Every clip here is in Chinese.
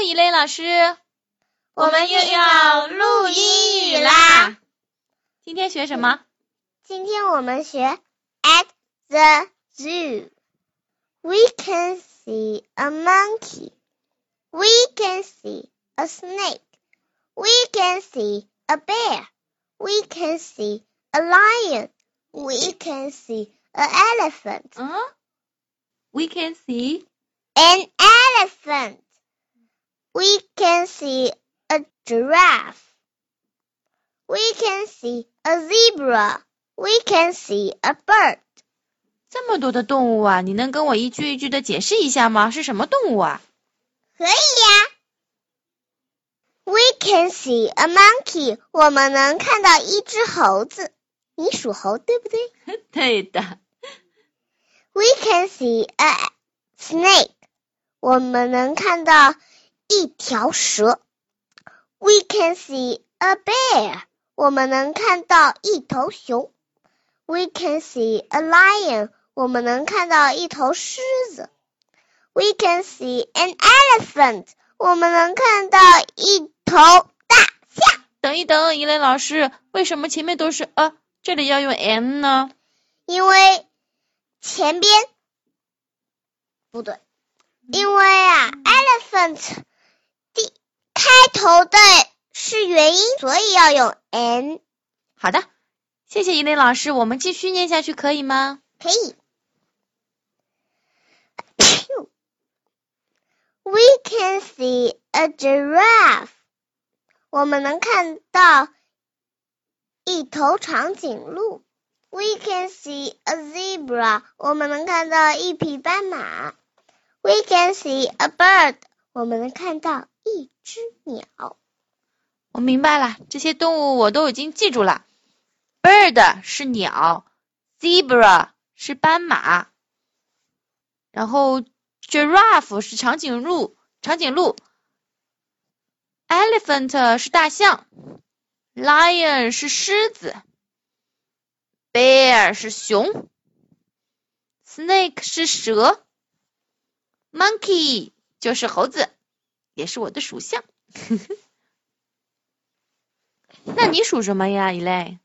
喽，一类老师，我们又要录英语啦。今天学什么？今天我们学 At the zoo, we can see a monkey. We can see a snake. We can see a bear. We can see a lion. We can see an elephant. 嗯，We can see An elephant. We can see a giraffe. We can see a zebra. We can see a bird. 这么多的动物啊，你能跟我一句一句的解释一下吗？是什么动物啊？可以呀。We can see a monkey. 我们能看到一只猴子。你属猴对不对对的。 ？We can see a snake. 我们能看到 一条蛇。We can see a bear. 我们能看到一头熊。We can see a lion. 我们能看到一头狮子。We can see an elephant. 我们能看到一头大象。等一等，一雷老师，为什么前面都是啊，这里要用 n 呢？因为前边不对，因为啊，elephant 头的是元音，所以要用 n。好的，谢谢一类老师，我们继续念下去可以吗？可以。We can see a giraffe. 我们能看到一头长颈鹿。We can see a zebra. 我们能看到一匹斑马。We can see a bird. 我们能看到一只鸟。我明白了，这些动物我都已经记住了。Bird 是鸟，Zebra 是斑马，然后 Giraffe 是长颈鹿，长颈鹿，Elephant 是大象，Lion 是狮子，Bear 是熊，Snake 是蛇，Monkey 就是猴子，也是我的属相。那你属什么呀，一类？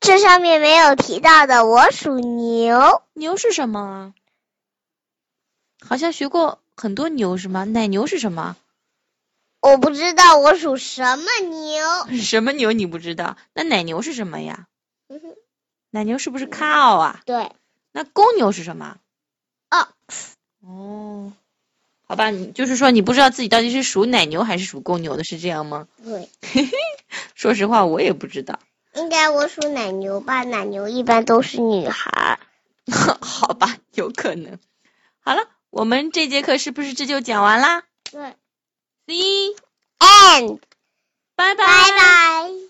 这上面没有提到的，我属牛。牛是什么啊？好像学过很多牛是吗？奶牛是什么？我不知道我属什么牛。什么牛你不知道？那奶牛是什么呀？嗯奶牛是不是 cow 啊？对那公牛是什么？，ox。哦，好吧，你就是说你不知道自己到底是属奶牛还是属公牛的，是这样吗？对，说实话，我也不知道。应该我属奶牛吧？奶牛一般都是女孩儿。好吧，有可能。好了，我们这节课是不是这就讲完啦对？See，，and 拜拜。拜拜。